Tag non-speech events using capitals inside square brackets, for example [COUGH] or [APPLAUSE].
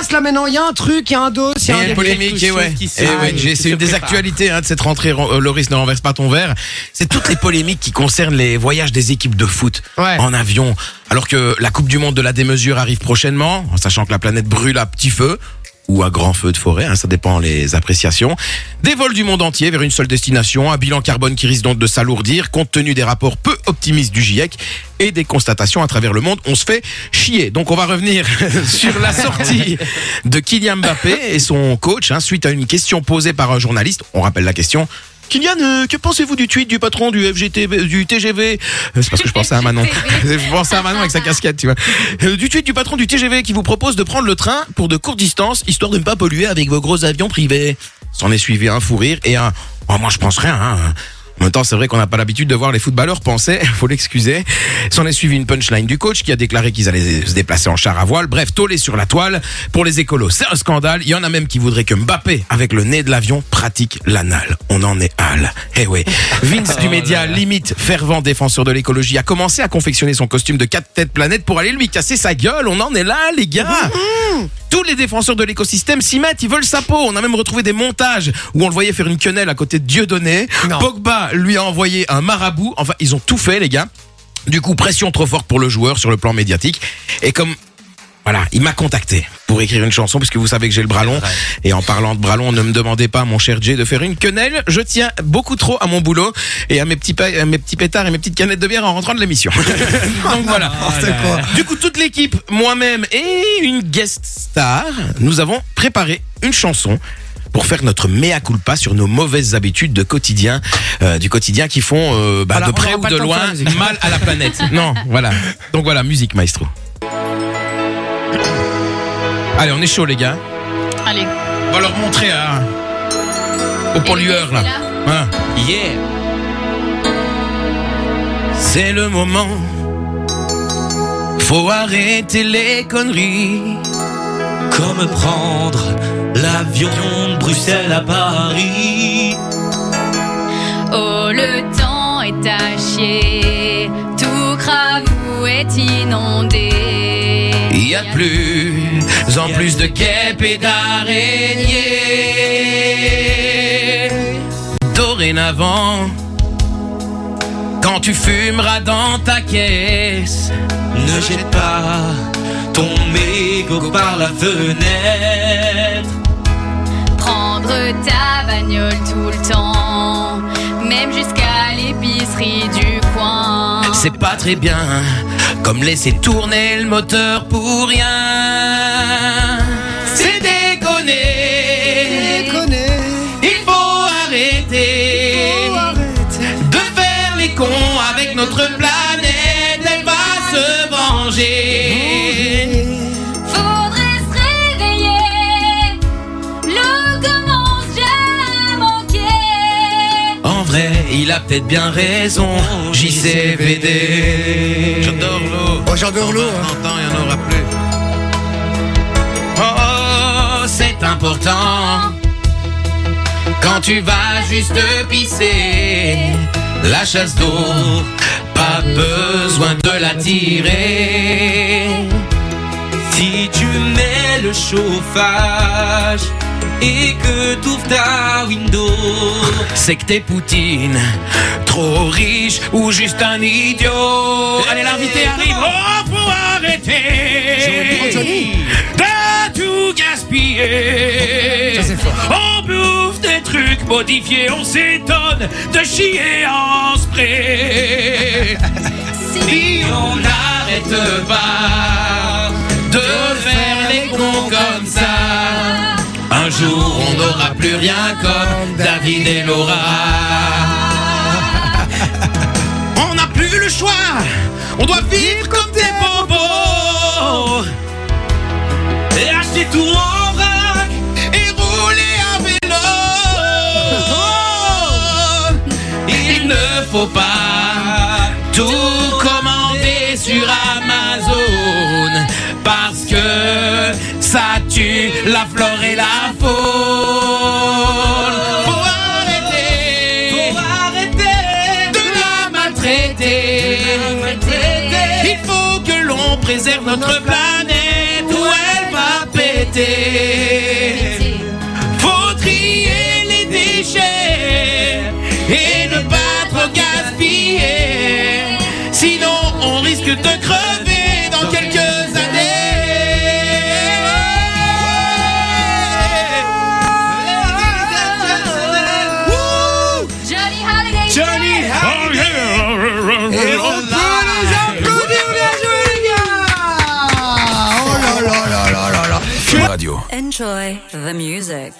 passe là maintenant Il y a un truc, il y a un dos, il y a un une polémique, et quelque ouais. se c'est une des actualités hein, de cette rentrée. Euh, Loris, ne renverse pas ton verre. C'est toutes les polémiques qui concernent les voyages des équipes de foot Ouais. en avion. Alors que la Coupe du Monde de la démesure arrive prochainement, en sachant que la planète brûle à petit feu ou à grand feu de forêt, hein, ça dépend les appréciations. Des vols du monde entier vers une seule destination, un bilan carbone qui risque donc de s'alourdir compte tenu des rapports peu optimistes du GIEC et des constatations à travers le monde. On se fait chier. Donc on va revenir [LAUGHS] sur la sortie de Kylian Mbappé et son coach hein, suite à une question posée par un journaliste. On rappelle la question. Kylian, euh, que pensez-vous du tweet du patron du FGT, du TGV Euh, C'est parce que je pensais à Manon. [LAUGHS] [LAUGHS] je pensais à Manon avec sa casquette, tu vois. Euh, du tweet du patron du TGV qui vous propose de prendre le train pour de courtes distances, histoire de ne pas polluer avec vos gros avions privés. S'en est suivi un fou rire et un. Oh, moi, je pense rien. Hein. En même temps, c'est vrai qu'on n'a pas l'habitude de voir les footballeurs penser, [LAUGHS] faut l'excuser. S'en est suivi une punchline du coach qui a déclaré qu'ils allaient se déplacer en char à voile. Bref, tollé sur la toile. Pour les écolos, c'est un scandale. Il y en a même qui voudraient que Mbappé, avec le nez de l'avion, pratique l'anal. On en est hal. Eh oui. [LAUGHS] Vince du média, limite fervent défenseur de l'écologie, a commencé à confectionner son costume de quatre têtes planète pour aller lui casser sa gueule. On en est là, les gars. Tous les défenseurs de l'écosystème s'y mettent, ils veulent sa peau. On a même retrouvé des montages où on le voyait faire une quenelle à côté de Dieudonné. Non. Pogba lui a envoyé un marabout. Enfin, ils ont tout fait, les gars. Du coup, pression trop forte pour le joueur sur le plan médiatique. Et comme voilà, il m'a contacté pour écrire une chanson puisque vous savez que j'ai le bras long. Et en parlant de bras long, ne me demandez pas, mon cher Jay, de faire une quenelle. Je tiens beaucoup trop à mon boulot et à mes petits, pa- à mes petits pétards et mes petites canettes de bière en rentrant de l'émission. [LAUGHS] Donc voilà. Du coup, toute l'équipe, moi-même et une guest star, nous avons préparé une chanson pour faire notre mea culpa sur nos mauvaises habitudes de quotidien, euh, du quotidien qui font euh, bah, Voilà, de près ou de loin mal à la planète. non, voilà. Donc voilà, musique maestro. Allez, on est chaud les gars. Allez. On va leur montrer à... aux pollueurs là. Hein. Yeah. C'est le moment. Faut arrêter les conneries. Comme prendre l'avion de Bruxelles à Paris. Oh, le temps est à chier. Tout Cravou est inondé. Il y a de plus en plus de guêpes et d'araignées. Dorénavant, quand tu fumeras dans ta caisse, Ne jette pas ton mégot par la fenêtre. Prendre ta bagnole tout le temps. Même jusqu'à l'épicerie du coin. c'est pas très bien. Comme laisser tourner le moteur pour rien. C'est déconner. Il faut arrêter de faire les cons avec notre planète. Elle va se venger. Faudrait se réveiller. L'eau commence à manquer. En vrai, il a peut-être bien raison. JCVD. J'adore l'eau. Oh, hein. Longtemps, il n'y en aura plus. Oh, c'est important. Quand tu vas juste pisser, la chasse d'eau, pas besoin de la tirer. Si tu mets le chauffage et que t'ouvres ta window, C'est que t'es Poutine, trop riche ou juste un idiot. Allez, l'invité arrive. Oh, faut arrêter de tout gaspiller. Ça. On bouffe des trucs modifiés, on s'étonne de chier en spray. Si on n'arrête pas de faire les cons comme ça, jour on n'aura plus rien comme David et Laura. [LAUGHS] On n'a plus le choix, on doit vivre comme des bobos. Et acheter tout en vrac et rouler à vélo. [LAUGHS] Il ne faut pas tue la flore et la faune. Faut arrêter, faut arrêter de la maltraiter. Il faut que l'on préserve notre planète ou elle va péter. Faut trier les déchets et Enjoy the music.